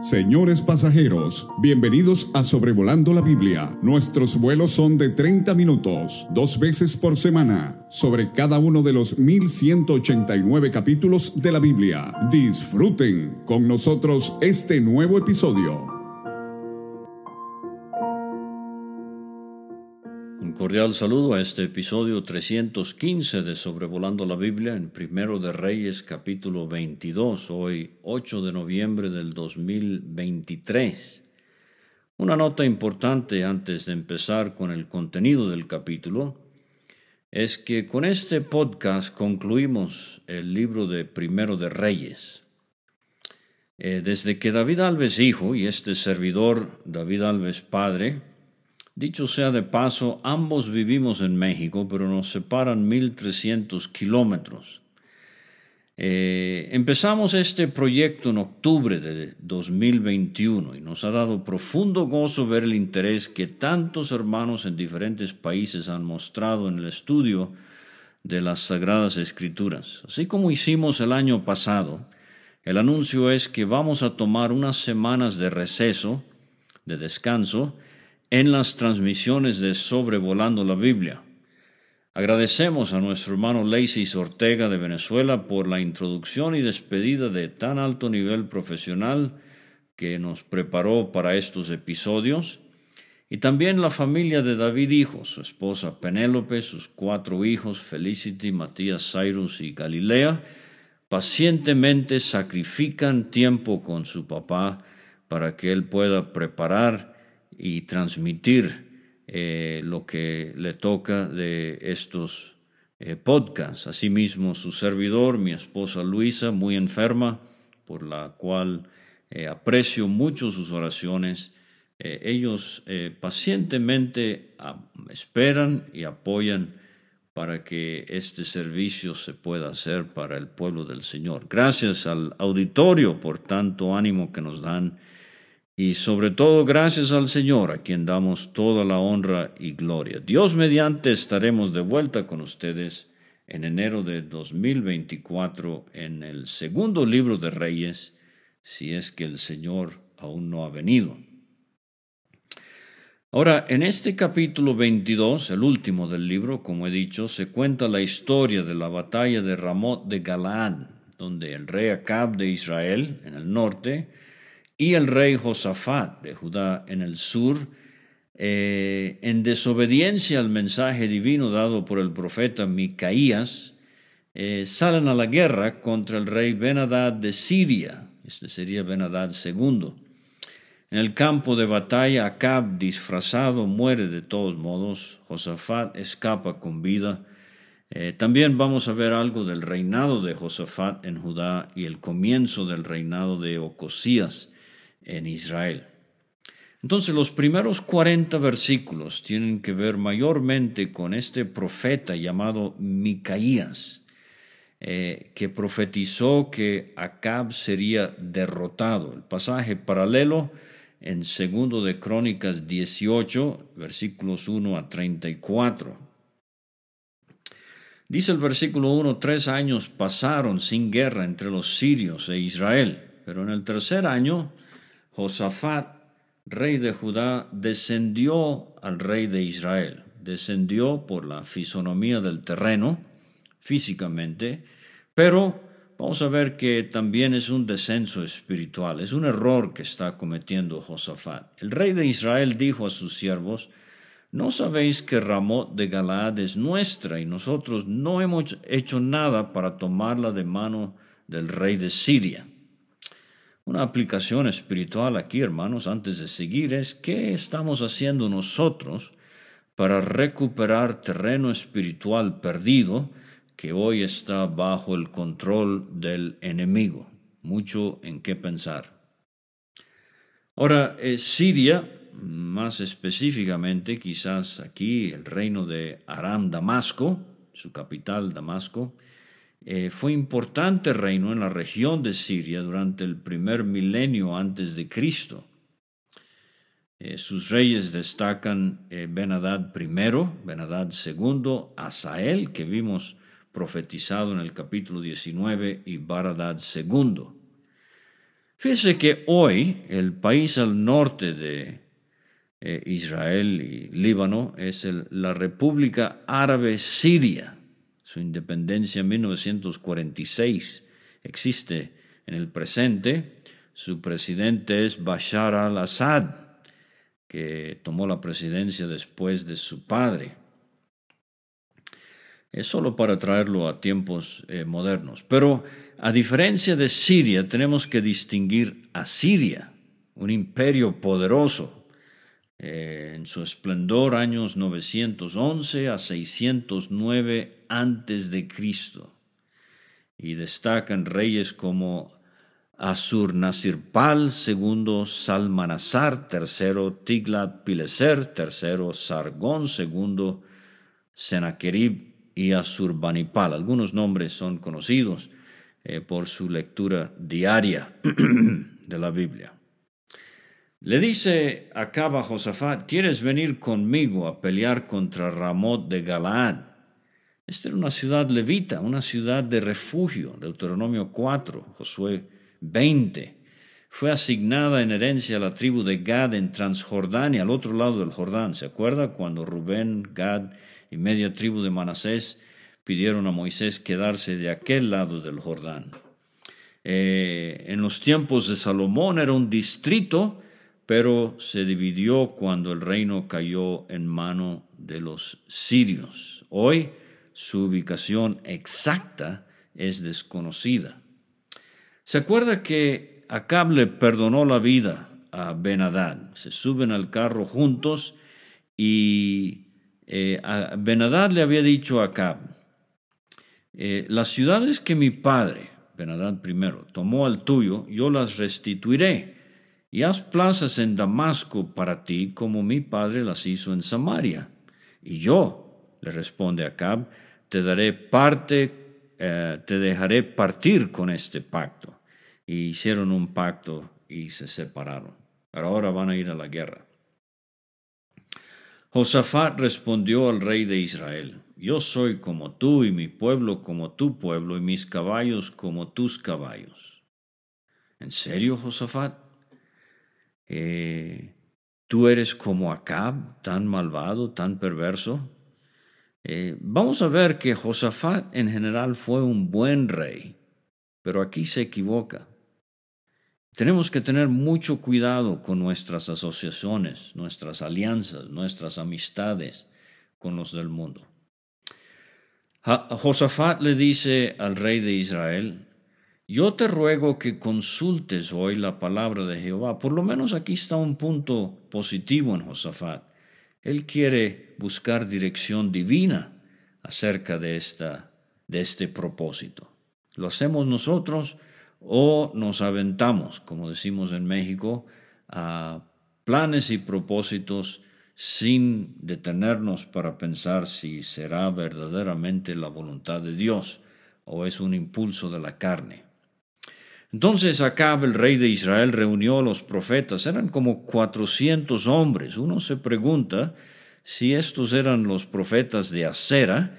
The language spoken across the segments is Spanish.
Señores pasajeros, bienvenidos a Sobrevolando la Biblia. Nuestros vuelos son de 30 minutos, dos veces por semana, sobre cada uno de los 1189 capítulos de la Biblia. Disfruten con nosotros este nuevo episodio. Cordial saludo a este episodio 315 de Sobrevolando la Biblia en Primero de Reyes capítulo 22, hoy 8 de noviembre del 2023. Una nota importante antes de empezar con el contenido del capítulo es que con este podcast concluimos el libro de Primero de Reyes. Eh, desde que David Alves hijo y este servidor David Alves padre Dicho sea de paso, ambos vivimos en México, pero nos separan 1.300 kilómetros. Eh, empezamos este proyecto en octubre de 2021 y nos ha dado profundo gozo ver el interés que tantos hermanos en diferentes países han mostrado en el estudio de las Sagradas Escrituras. Así como hicimos el año pasado, el anuncio es que vamos a tomar unas semanas de receso, de descanso, en las transmisiones de Sobrevolando la Biblia. Agradecemos a nuestro hermano Lacey Ortega de Venezuela por la introducción y despedida de tan alto nivel profesional que nos preparó para estos episodios, y también la familia de David Hijo, su esposa Penélope, sus cuatro hijos Felicity, Matías, Cyrus y Galilea, pacientemente sacrifican tiempo con su papá para que él pueda preparar y transmitir eh, lo que le toca de estos eh, podcasts. Asimismo, su servidor, mi esposa Luisa, muy enferma, por la cual eh, aprecio mucho sus oraciones. ellos pacientemente ah, esperan y apoyan para que este servicio se pueda hacer para el pueblo del Señor. Gracias al auditorio por tanto ánimo que nos dan y sobre todo gracias al Señor, a quien damos toda la honra y gloria. Dios mediante estaremos de vuelta con ustedes en enero de 2024 en el segundo libro de Reyes, si es que el Señor aún no ha venido. Ahora, en este capítulo 22, el último del libro, como he dicho, se cuenta la historia de la batalla de Ramot de Galaad, donde el rey Acab de Israel, en el norte, y el rey Josafat de Judá en el sur, eh, en desobediencia al mensaje divino dado por el profeta Micaías, eh, salen a la guerra contra el rey Benadad de Siria. Este sería Benadad II. En el campo de batalla, Acab, disfrazado, muere de todos modos. Josafat escapa con vida. Eh, también vamos a ver algo del reinado de Josafat en Judá y el comienzo del reinado de Ocosías en Israel. Entonces los primeros 40 versículos tienen que ver mayormente con este profeta llamado Micaías, eh, que profetizó que Acab sería derrotado. El pasaje paralelo en segundo de Crónicas 18, versículos 1 a 34. Dice el versículo 1, tres años pasaron sin guerra entre los sirios e Israel, pero en el tercer año Josafat, rey de Judá, descendió al rey de Israel. Descendió por la fisonomía del terreno, físicamente, pero vamos a ver que también es un descenso espiritual, es un error que está cometiendo Josafat. El rey de Israel dijo a sus siervos, ¿no sabéis que Ramot de Galaad es nuestra y nosotros no hemos hecho nada para tomarla de mano del rey de Siria? Una aplicación espiritual aquí, hermanos, antes de seguir, es qué estamos haciendo nosotros para recuperar terreno espiritual perdido que hoy está bajo el control del enemigo. Mucho en qué pensar. Ahora, eh, Siria, más específicamente, quizás aquí el reino de Aram Damasco, su capital Damasco, eh, fue importante reino en la región de Siria durante el primer milenio antes de Cristo. Eh, sus reyes destacan eh, Benadad I, Benadad II, Asael, que vimos profetizado en el capítulo 19, y Baradad II. Fíjese que hoy el país al norte de eh, Israel y Líbano es la República Árabe Siria. Su independencia en 1946 existe en el presente. Su presidente es Bashar al-Assad, que tomó la presidencia después de su padre. Es solo para traerlo a tiempos eh, modernos. Pero a diferencia de Siria, tenemos que distinguir a Siria, un imperio poderoso, eh, en su esplendor años 911 a 609 antes de Cristo. Y destacan reyes como Asur-Nasirpal, segundo Salmanasar, tercero Tiglat-Pileser, tercero Sargón, segundo Sennacherib y Asurbanipal. Algunos nombres son conocidos eh, por su lectura diaria de la Biblia. Le dice Acab a Josafat, ¿quieres venir conmigo a pelear contra Ramot de Galaad? Esta era una ciudad levita, una ciudad de refugio, Deuteronomio 4, Josué 20. Fue asignada en herencia a la tribu de Gad en Transjordania, al otro lado del Jordán. ¿Se acuerda cuando Rubén, Gad y media tribu de Manasés pidieron a Moisés quedarse de aquel lado del Jordán? Eh, en los tiempos de Salomón era un distrito pero se dividió cuando el reino cayó en mano de los sirios. Hoy su ubicación exacta es desconocida. ¿Se acuerda que Acab le perdonó la vida a Benadad? Se suben al carro juntos y eh, Benadad le había dicho a Acab, eh, las ciudades que mi padre, Benadad primero, tomó al tuyo, yo las restituiré y haz plazas en Damasco para ti como mi padre las hizo en Samaria. Y yo, le responde Acab, te daré parte, eh, te dejaré partir con este pacto. Y hicieron un pacto y se separaron. Pero ahora van a ir a la guerra. Josafat respondió al rey de Israel, Yo soy como tú y mi pueblo como tu pueblo y mis caballos como tus caballos. ¿En serio, Josafat? Eh, tú eres como Acab, tan malvado, tan perverso. Eh, vamos a ver que Josafat en general fue un buen rey, pero aquí se equivoca. Tenemos que tener mucho cuidado con nuestras asociaciones, nuestras alianzas, nuestras amistades con los del mundo. Josafat le dice al rey de Israel, yo te ruego que consultes hoy la palabra de Jehová. Por lo menos aquí está un punto positivo en Josafat. Él quiere buscar dirección divina acerca de, esta, de este propósito. ¿Lo hacemos nosotros o nos aventamos, como decimos en México, a planes y propósitos sin detenernos para pensar si será verdaderamente la voluntad de Dios o es un impulso de la carne? Entonces Acab, el rey de Israel, reunió a los profetas. Eran como cuatrocientos hombres. Uno se pregunta si estos eran los profetas de Acera,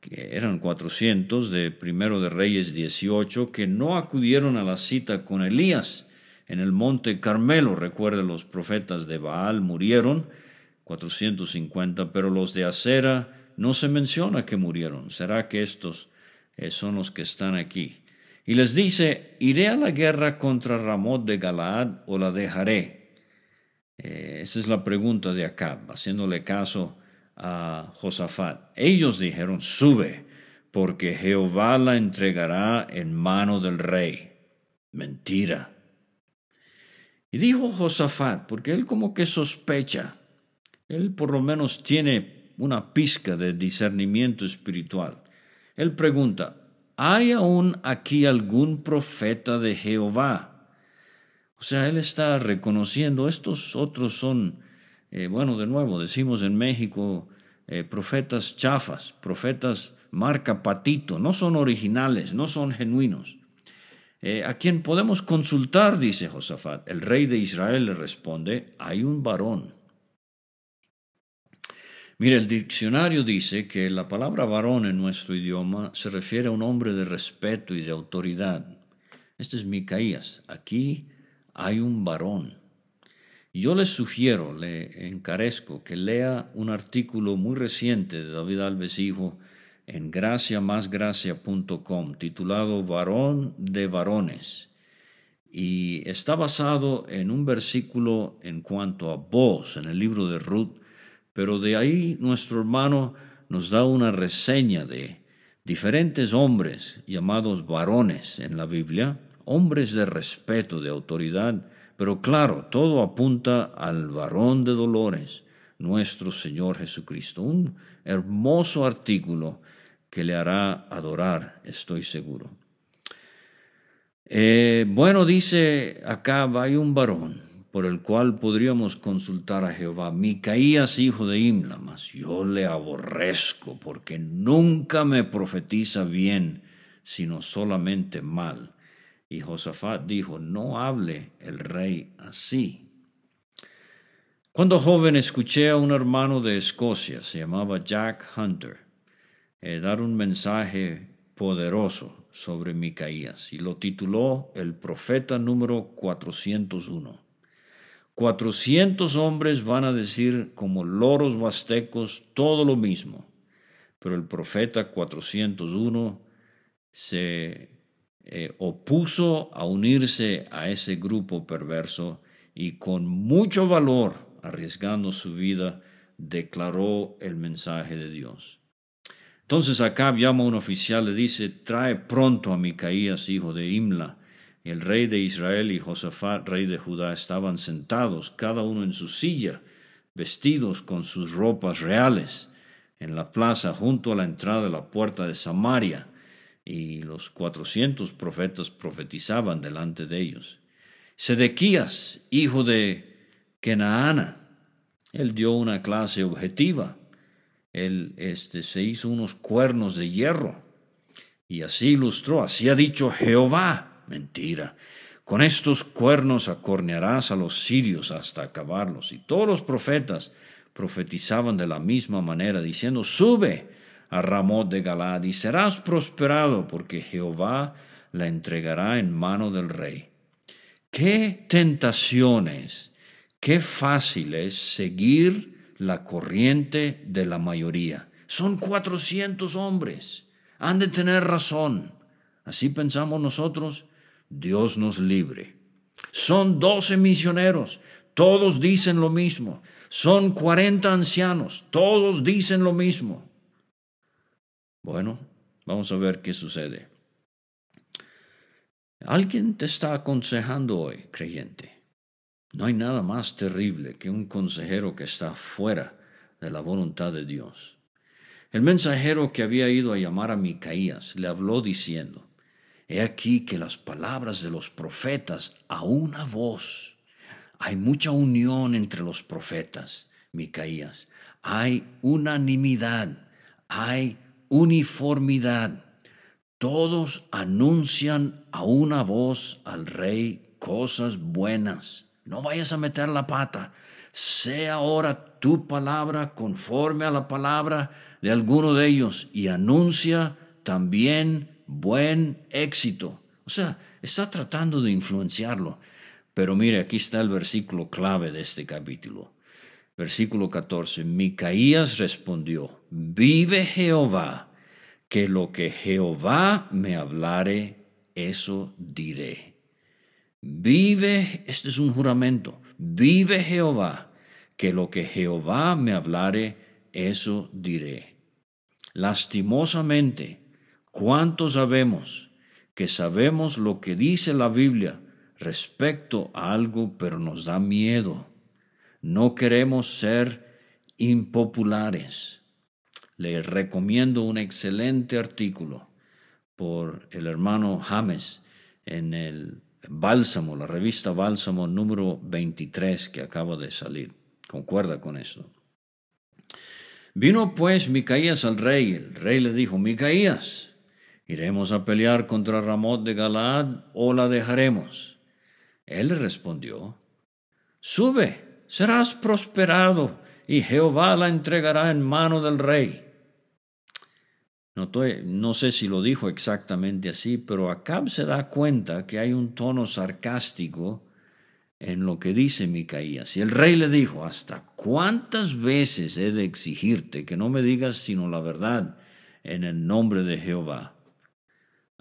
que eran cuatrocientos de Primero de Reyes 18, que no acudieron a la cita con Elías en el monte Carmelo. Recuerde, los profetas de Baal murieron, 450, pero los de Acera no se menciona que murieron. ¿Será que estos eh, son los que están aquí? Y les dice, ¿iré a la guerra contra Ramot de Galaad o la dejaré? Eh, esa es la pregunta de Acab, haciéndole caso a Josafat. Ellos dijeron, sube, porque Jehová la entregará en mano del rey. Mentira. Y dijo Josafat, porque él como que sospecha, él por lo menos tiene una pizca de discernimiento espiritual. Él pregunta, ¿hay aún aquí algún profeta de Jehová? O sea, él está reconociendo, estos otros son, eh, bueno, de nuevo, decimos en México, eh, profetas chafas, profetas marca patito, no son originales, no son genuinos. Eh, a quien podemos consultar, dice Josafat. El rey de Israel le responde, hay un varón Mire, el diccionario dice que la palabra varón en nuestro idioma se refiere a un hombre de respeto y de autoridad. Este es Micaías. Aquí hay un varón. Yo le sugiero, le encarezco que lea un artículo muy reciente de David Alves Hijo en graciamasgracia.com titulado Varón de varones y está basado en un versículo en cuanto a voz en el libro de Ruth, pero de ahí nuestro hermano nos da una reseña de diferentes hombres llamados varones en la Biblia, hombres de respeto, de autoridad, pero claro, todo apunta al varón de dolores, nuestro Señor Jesucristo. Un hermoso artículo que le hará adorar, estoy seguro. Eh, bueno, dice acá, hay un varón por el cual podríamos consultar a Jehová, Micaías, hijo de Imla, mas yo le aborrezco porque nunca me profetiza bien, sino solamente mal. Y Josafat dijo, no hable el rey así. Cuando joven escuché a un hermano de Escocia, se llamaba Jack Hunter, eh, dar un mensaje poderoso sobre Micaías y lo tituló El profeta número 401. 400 hombres van a decir como loros bastecos todo lo mismo, pero el profeta 401 se eh, opuso a unirse a ese grupo perverso y con mucho valor, arriesgando su vida, declaró el mensaje de Dios. Entonces Acab llama a un oficial, le dice, trae pronto a Micaías, hijo de Imla. El rey de Israel y Josafat, rey de Judá, estaban sentados, cada uno en su silla, vestidos con sus ropas reales, en la plaza junto a la entrada de la puerta de Samaria, y los cuatrocientos profetas profetizaban delante de ellos. Sedequías, hijo de Kenaana, él dio una clase objetiva él este, se hizo unos cuernos de hierro y así ilustró, así ha dicho Jehová. Mentira. Con estos cuernos acornearás a los sirios hasta acabarlos. Y todos los profetas profetizaban de la misma manera, diciendo, sube a Ramot de Galad y serás prosperado, porque Jehová la entregará en mano del rey. Qué tentaciones, qué fácil es seguir la corriente de la mayoría. Son 400 hombres. Han de tener razón. Así pensamos nosotros. Dios nos libre. Son 12 misioneros. Todos dicen lo mismo. Son 40 ancianos. Todos dicen lo mismo. Bueno, vamos a ver qué sucede. Alguien te está aconsejando hoy, creyente. No hay nada más terrible que un consejero que está fuera de la voluntad de Dios. El mensajero que había ido a llamar a Micaías le habló diciendo, He aquí que las palabras de los profetas a una voz. Hay mucha unión entre los profetas, Micaías. Hay unanimidad, hay uniformidad. Todos anuncian a una voz al rey cosas buenas. No vayas a meter la pata. Sea ahora tu palabra conforme a la palabra de alguno de ellos y anuncia también buen éxito. O sea, está tratando de influenciarlo. Pero mire, aquí está el versículo clave de este capítulo. Versículo 14. Micaías respondió, vive Jehová, que lo que Jehová me hablare, eso diré. Vive, este es un juramento, vive Jehová, que lo que Jehová me hablare, eso diré. Lastimosamente, ¿cuántos sabemos que sabemos lo que dice la Biblia respecto a algo, pero nos da miedo? No queremos ser impopulares. Le recomiendo un excelente artículo por el hermano James en el Bálsamo, la revista Bálsamo número 23 que acaba de salir. Concuerda con esto. Vino pues Micaías al rey. El rey le dijo, Micaías, ¿iremos a pelear contra Ramot de Galaad o la dejaremos? Él respondió, Sube, serás prosperado, y Jehová la entregará en mano del rey. No, sé si lo dijo exactamente así, pero Acab se da cuenta que hay un tono sarcástico en lo que dice Micaías. Y el rey le dijo, ¿hasta cuántas veces he de exigirte que no me digas sino la verdad en el nombre de Jehová?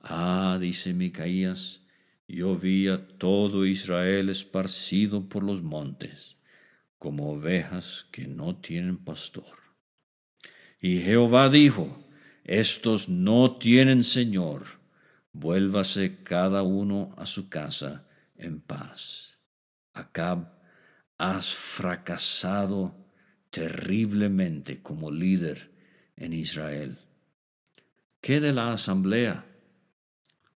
Ah, dice Micaías, yo vi a todo Israel esparcido por los montes, como ovejas que no tienen pastor. Y Jehová dijo, estos no tienen Señor, vuélvase cada uno a su casa en paz. Acab, has fracasado terriblemente como líder en Israel. ¿Qué de la asamblea?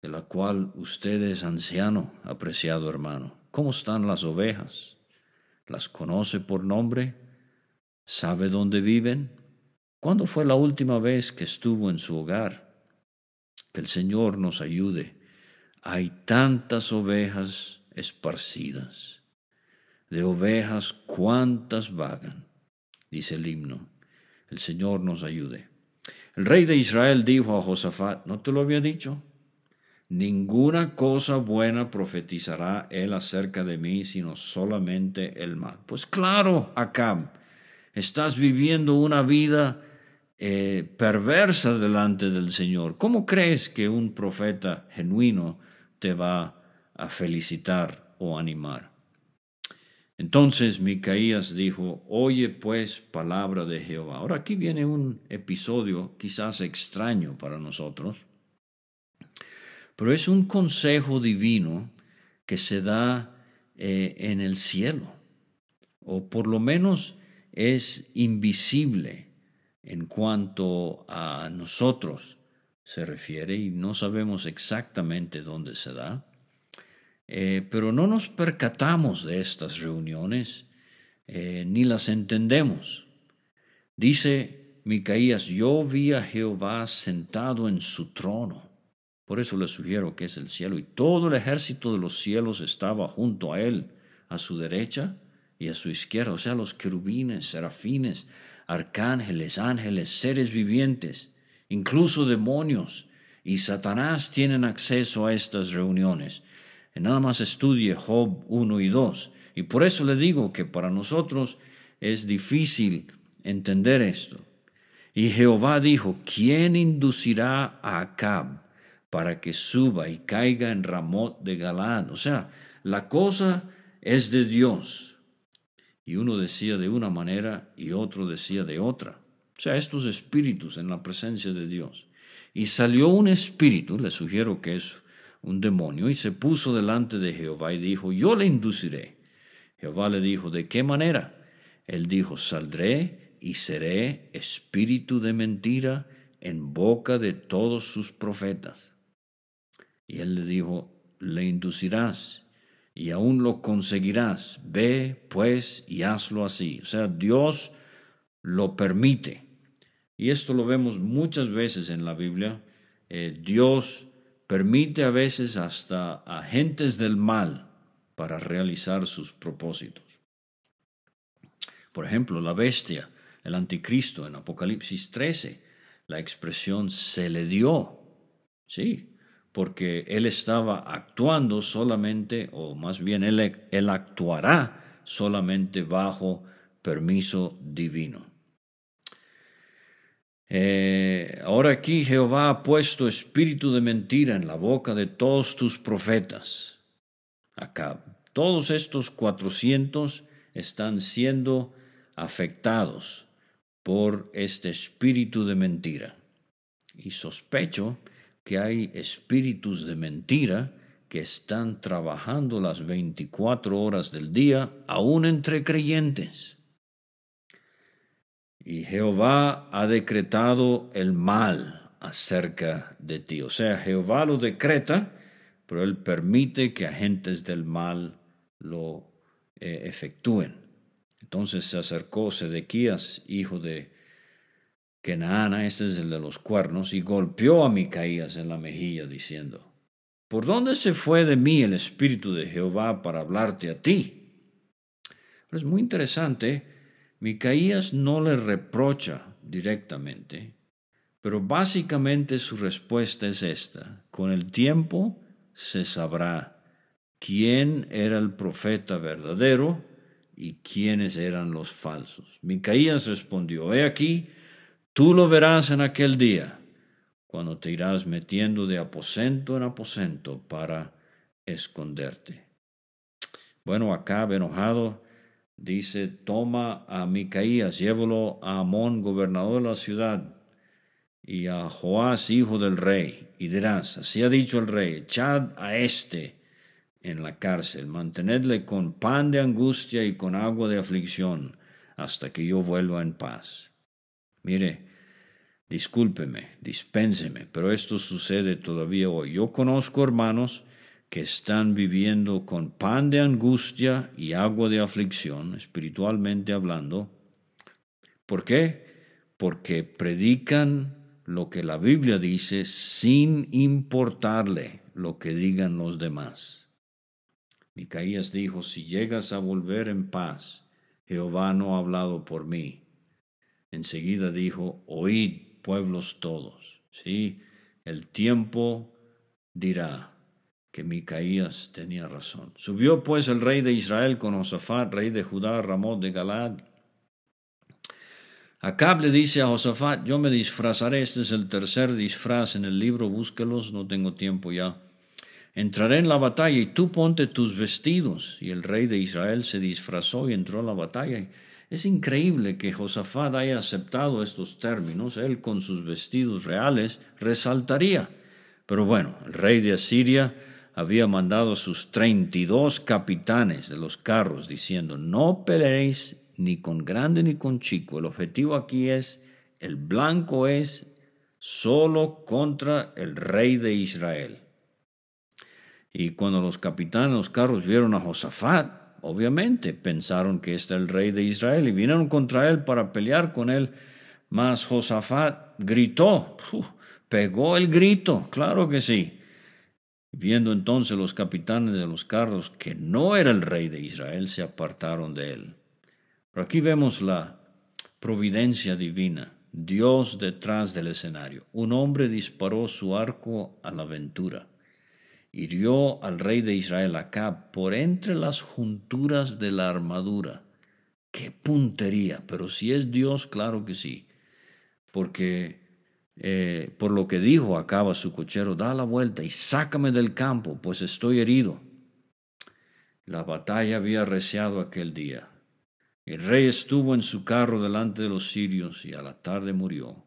De la cual usted es anciano, apreciado hermano. ¿Cómo están las ovejas? ¿Las conoce por nombre? ¿Sabe dónde viven? ¿Cuándo fue la última vez que estuvo en su hogar? Que el Señor nos ayude. Hay tantas ovejas esparcidas. De ovejas cuántas vagan, dice el himno. El Señor nos ayude. El rey de Israel dijo a Josafat, ¿no te lo había dicho? Ninguna cosa buena profetizará él acerca de mí, sino solamente el mal. Pues claro, Acab, estás viviendo una vida eh, perversa delante del Señor. ¿Cómo crees que un profeta genuino te va a felicitar o animar? Entonces Micaías dijo, Oye pues palabra de Jehová. Ahora aquí viene un episodio quizás extraño para nosotros pero es un consejo divino que se da eh, en el cielo, o por lo menos es invisible en cuanto a nosotros se refiere y no sabemos exactamente dónde se da, eh, pero no nos percatamos de estas reuniones eh, ni las entendemos. Dice Micaías, yo vi a Jehová sentado en su trono por eso le sugiero que es el cielo. Y todo el ejército de los cielos estaba junto a él, a su derecha y a su izquierda. O sea, los querubines, serafines, arcángeles, ángeles, seres vivientes, incluso demonios y Satanás tienen acceso a estas reuniones. nada más estudie Job 1 y 2. Y por eso le digo que para nosotros es difícil entender esto. Y Jehová dijo, ¿quién inducirá a Acab para que suba y caiga en Ramot de Galán. O sea, la cosa es de Dios. Y uno decía de una manera y otro decía de otra. O sea, estos espíritus en la presencia de Dios. Y salió un espíritu, le sugiero que es un demonio, y se puso delante de Jehová y dijo, yo le induciré. Jehová le dijo, ¿de qué manera? Él dijo, saldré y seré espíritu de mentira en boca de todos sus profetas. Y él le dijo, le inducirás y aún lo conseguirás. Ve, pues, y hazlo así. O sea, Dios lo permite. Y esto lo vemos muchas veces en la Biblia. Eh, Dios permite a veces hasta agentes del mal para realizar sus propósitos. Por ejemplo, la bestia, el anticristo en Apocalipsis 13, la expresión se le dio. Sí, porque Él estaba actuando solamente, o más bien Él, él actuará solamente bajo permiso divino. Eh, ahora aquí Jehová ha puesto espíritu de mentira en la boca de todos tus profetas. Acá, todos estos cuatrocientos están siendo afectados por este espíritu de mentira. Y sospecho que hay espíritus de mentira que están trabajando las 24 horas del día, aún entre creyentes. Y Jehová ha decretado el mal acerca de ti. O sea, Jehová lo decreta, pero él permite que agentes del mal lo eh, efectúen. Entonces se acercó Sedequías, hijo de que Naana, este es el de los cuernos, y golpeó a Micaías en la mejilla, diciendo, ¿Por dónde se fue de mí el Espíritu de Jehová para hablarte a ti? es muy interesante, Micaías no le reprocha directamente, pero básicamente su respuesta es esta, con el tiempo se sabrá quién era el profeta verdadero y quiénes eran los falsos. Micaías respondió, He aquí, tú lo verás en aquel día, cuando te irás metiendo de aposento en aposento para esconderte. Bueno, acá enojado dice, toma a Micaías, llévalo a Amón, gobernador de la ciudad, y a Joás, hijo del rey, y dirás, así ha dicho el rey, echad a éste en la cárcel, mantenedle con pan de angustia y con agua de aflicción, hasta que yo vuelva en paz. Mire, discúlpeme, dispénseme, pero esto sucede todavía hoy. Yo conozco hermanos que están viviendo con pan de angustia y agua de aflicción, espiritualmente hablando. ¿Por qué? Porque predican lo que la Biblia dice sin importarle lo que digan los demás. Micaías dijo, si llegas a volver en paz, Jehová no ha hablado por mí. Enseguida dijo, oíd pueblos todos. Sí, el tiempo dirá que Micaías tenía razón. Subió pues el rey de Israel con Josafat, rey de Judá, Ramón de Galad, Acab le dice a Josafat, yo me disfrazaré, este es el tercer disfraz en el libro, búsquelos, no tengo tiempo ya. Entraré en la batalla y tú ponte tus vestidos. Y el rey de Israel se disfrazó y entró a la batalla. Es increíble que Josafat haya aceptado estos términos. Él con sus vestidos reales resaltaría. Pero bueno, el rey de Asiria había mandado a sus treinta y dos capitanes de los carros diciendo, no peleéis ni con grande ni con chico. El objetivo aquí es, el blanco es solo contra el rey de Israel. Y cuando los capitanes de los carros vieron a Josafat, obviamente pensaron que este el rey de Israel y vinieron contra él para pelear con él. Mas Josafat gritó, pegó el grito, claro que sí. Viendo entonces los capitanes de los carros que no era el rey de Israel, se apartaron de él. Pero aquí vemos la providencia divina, Dios detrás del escenario. Un hombre disparó su arco a la aventura. Hirió al rey de Israel acá por entre las junturas de la armadura. ¡Qué puntería! Pero si es Dios, claro que sí. Porque eh, por lo que dijo acaba su cochero, da la vuelta y sácame del campo, pues estoy herido. La batalla había arreciado aquel día. El rey estuvo en su carro delante de los sirios y a la tarde murió,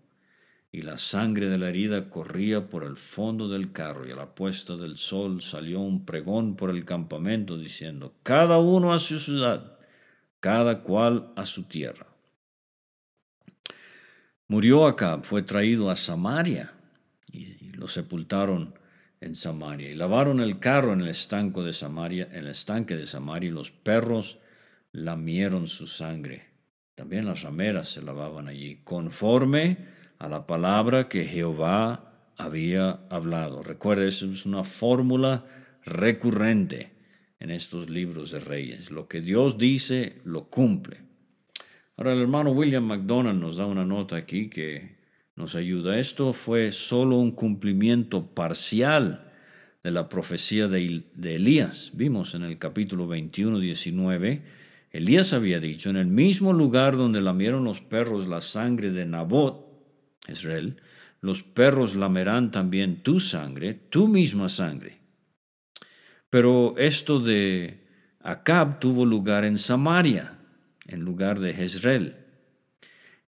y la sangre de la herida corría por el fondo del carro, y a la puesta del sol salió un pregón por el campamento diciendo, cada uno a su ciudad, cada cual a su tierra. Murió acá, fue traído a Samaria, y lo sepultaron en Samaria, y lavaron el carro en el estanco de Samaria, en el estanque de Samaria, y los perros lamieron su sangre. También las rameras se lavaban allí, conforme a la palabra que Jehová había hablado. Recuerda, eso es una fórmula recurrente en estos libros de reyes. Lo que Dios dice, lo cumple. Ahora el hermano William MacDonald nos da una nota aquí que nos ayuda. Esto fue solo un cumplimiento parcial de la profecía de, de Elías. Vimos en el capítulo 21, 19 Elías había dicho, en el mismo lugar donde lamieron los perros la sangre de Nabot, Israel, los perros lamerán también tu sangre, tu misma sangre. Pero esto de Acab tuvo lugar en Samaria, en lugar de Jezreel.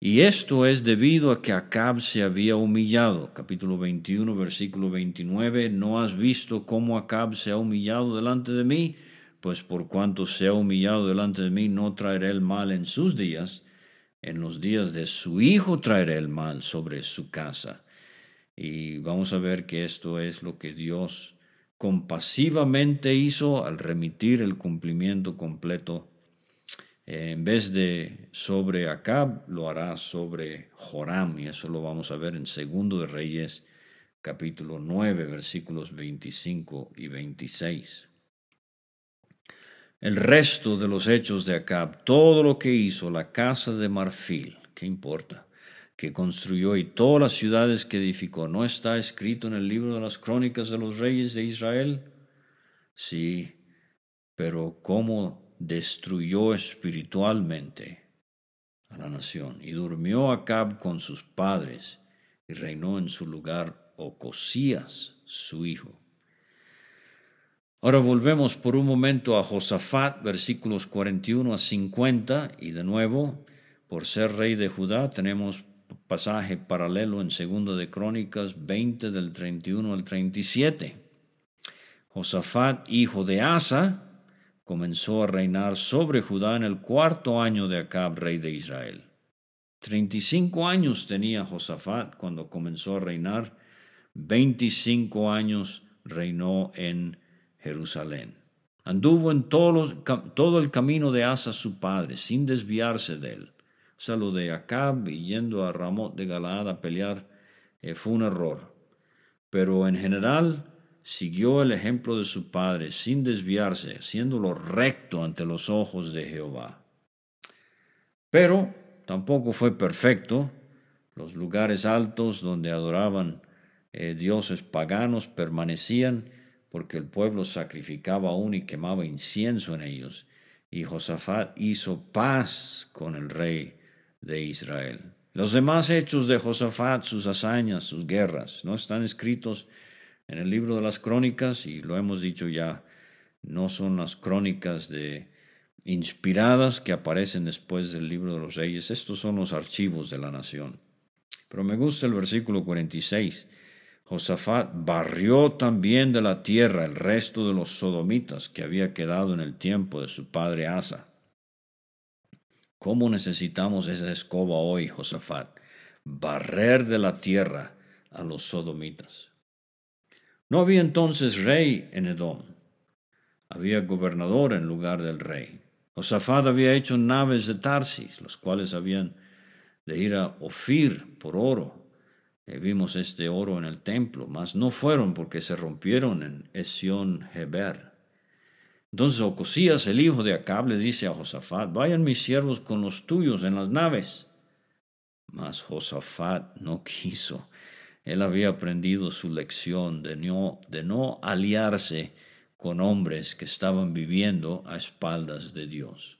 Y esto es debido a que Acab se había humillado. Capítulo 21, versículo 29. ¿No has visto cómo Acab se ha humillado delante de mí? pues por cuanto se ha humillado delante de mí, no traeré el mal en sus días, en los días de su hijo traeré el mal sobre su casa. Y vamos a ver que esto es lo que Dios compasivamente hizo al remitir el cumplimiento completo. en vez de sobre Acab, lo hará sobre Joram, y eso lo vamos a ver en Segundo de Reyes, capítulo 9, versículos 25 y 26 el resto de los hechos de Acab, todo lo que hizo, la casa de marfil, ¿qué importa? Que construyó y todas las ciudades que edificó, ¿no está escrito en el libro de las crónicas de los reyes de Israel? Sí, pero cómo destruyó espiritualmente a la nación. Y durmió Acab con sus padres y reinó en su lugar Ocosías, su hijo. Ahora volvemos por un momento a Josafat, versículos 41 a 50, y de nuevo, por ser rey de Judá, tenemos pasaje paralelo en Segundo de Crónicas 20 del 31 al 37. Josafat, hijo de Asa, comenzó a reinar sobre Judá en el cuarto año de Acab, rey de Israel. Treinta y cinco años tenía Josafat cuando comenzó a reinar, veinticinco años reinó en Jerusalén. Anduvo en todo, el camino de Asa su padre, sin desviarse de él. O sea, lo de Acab y yendo a Ramot de Galaad a pelear eh, fue un error. Pero en general siguió el ejemplo de su padre, sin desviarse, haciéndolo recto ante los ojos de Jehová. Pero tampoco fue perfecto. Los lugares altos donde adoraban eh, dioses paganos permanecían porque el pueblo sacrificaba aún y quemaba incienso en ellos. Y Josafat hizo paz con el rey de Israel. Los demás hechos de Josafat, sus hazañas, sus guerras, no están escritos en el libro de las crónicas y lo hemos dicho ya, no son las crónicas de inspiradas que aparecen después del libro de los reyes. Estos son los archivos de la nación. Pero me gusta el versículo 46. Josafat barrió también de la tierra el resto de los sodomitas que había quedado en el tiempo de su padre Asa. ¿Cómo necesitamos esa escoba hoy, Josafat? Barrer de la tierra a los sodomitas. No había entonces rey en Edom. Había gobernador en lugar del rey. Josafat había hecho naves de Tarsis, los cuales habían de ir a Ofir por oro. Eh, vimos este oro en el templo, mas no fueron porque se rompieron en Esión Heber. Entonces Ocosías, el hijo de Acab, le dice a Josafat, vayan mis siervos con los tuyos en las naves. Mas Josafat no quiso. Él había aprendido su lección de no, de no aliarse con hombres que estaban viviendo a espaldas de Dios.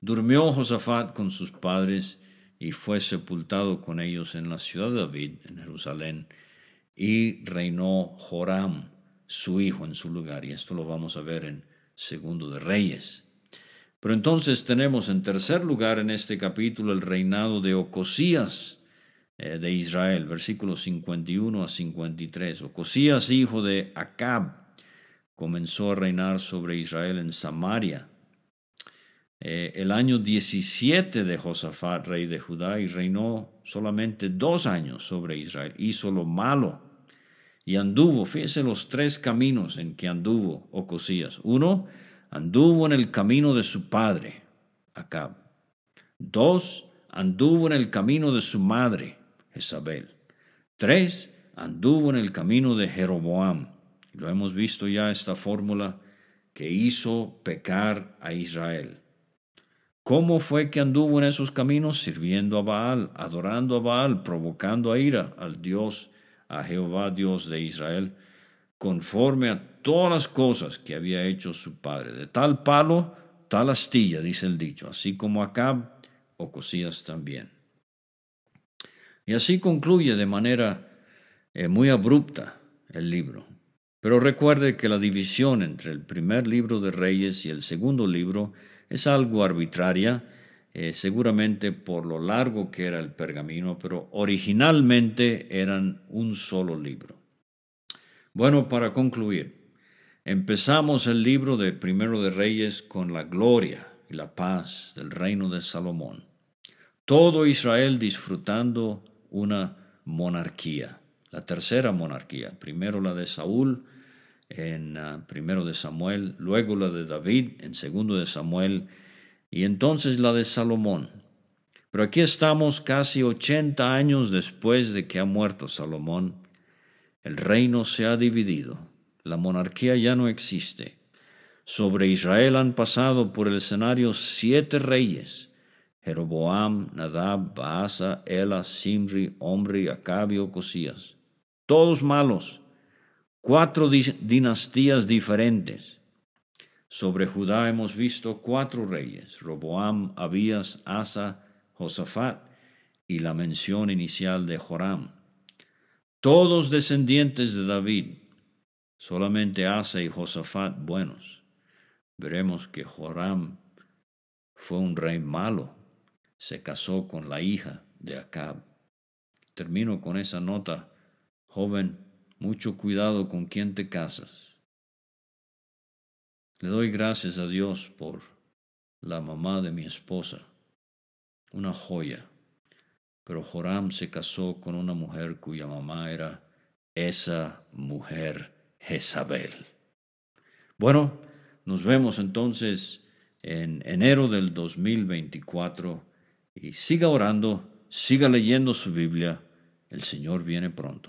Durmió Josafat con sus padres y fue sepultado con ellos en la ciudad de David, en Jerusalén, y reinó Joram, su hijo, en su lugar. Y esto lo vamos a ver en Segundo de Reyes. Pero entonces tenemos en tercer lugar en este capítulo el reinado de Ocosías eh, de Israel, versículos 51 a 53. Ocosías, hijo de Acab, comenzó a reinar sobre Israel en Samaria. Eh, el año 17 de Josafat, rey de Judá, y reinó solamente dos años sobre Israel. Hizo lo malo y anduvo, fíjese los tres caminos en que anduvo Ocosías. Uno, anduvo en el camino de su padre, Acab. Dos, anduvo en el camino de su madre, Jezabel. Tres, anduvo en el camino de Jeroboam, lo hemos visto ya esta fórmula que hizo pecar a Israel. ¿Cómo fue que anduvo en esos caminos? Sirviendo a Baal, adorando a Baal, provocando a ira al Dios, a Jehová Dios de Israel, conforme a todas las cosas que había hecho su padre. De tal palo, tal astilla, dice el dicho, así como Acab o Cosías también. Y así concluye de manera eh, muy abrupta el libro. Pero recuerde que la división entre el primer libro de Reyes y el segundo libro es algo arbitraria, eh, seguramente por lo largo que era el pergamino, pero originalmente eran un solo libro. Bueno, para concluir, empezamos el libro de Primero de Reyes con la gloria y la paz del reino de Salomón. Todo Israel disfrutando una monarquía, la tercera monarquía, primero la de Saúl, en ah, primero de Samuel, luego la de David en segundo de Samuel y entonces la de Salomón. Pero aquí estamos casi 80 años después de que ha muerto Salomón. El reino se ha dividido, la monarquía ya no existe. Sobre Israel han pasado por el escenario siete reyes, Jeroboam, Nadab, Baasa, Ela, Simri, Omri, Acabio, Cosías, todos malos cuatro dinastías diferentes. Sobre Judá hemos visto cuatro reyes, Roboam, Abías, Asa, Josafat y la mención inicial de Joram. Todos descendientes de David, solamente Asa y Josafat buenos. Veremos que Joram fue un rey malo, se casó con la hija de Acab. Termino con esa nota, joven, mucho cuidado con quien te casas. Le doy gracias a Dios por la mamá de mi esposa, una joya. Pero Joram se casó con una mujer cuya mamá era esa mujer Jezabel. Bueno, nos vemos entonces en enero del 2024 y siga orando, siga leyendo su Biblia. El Señor viene pronto.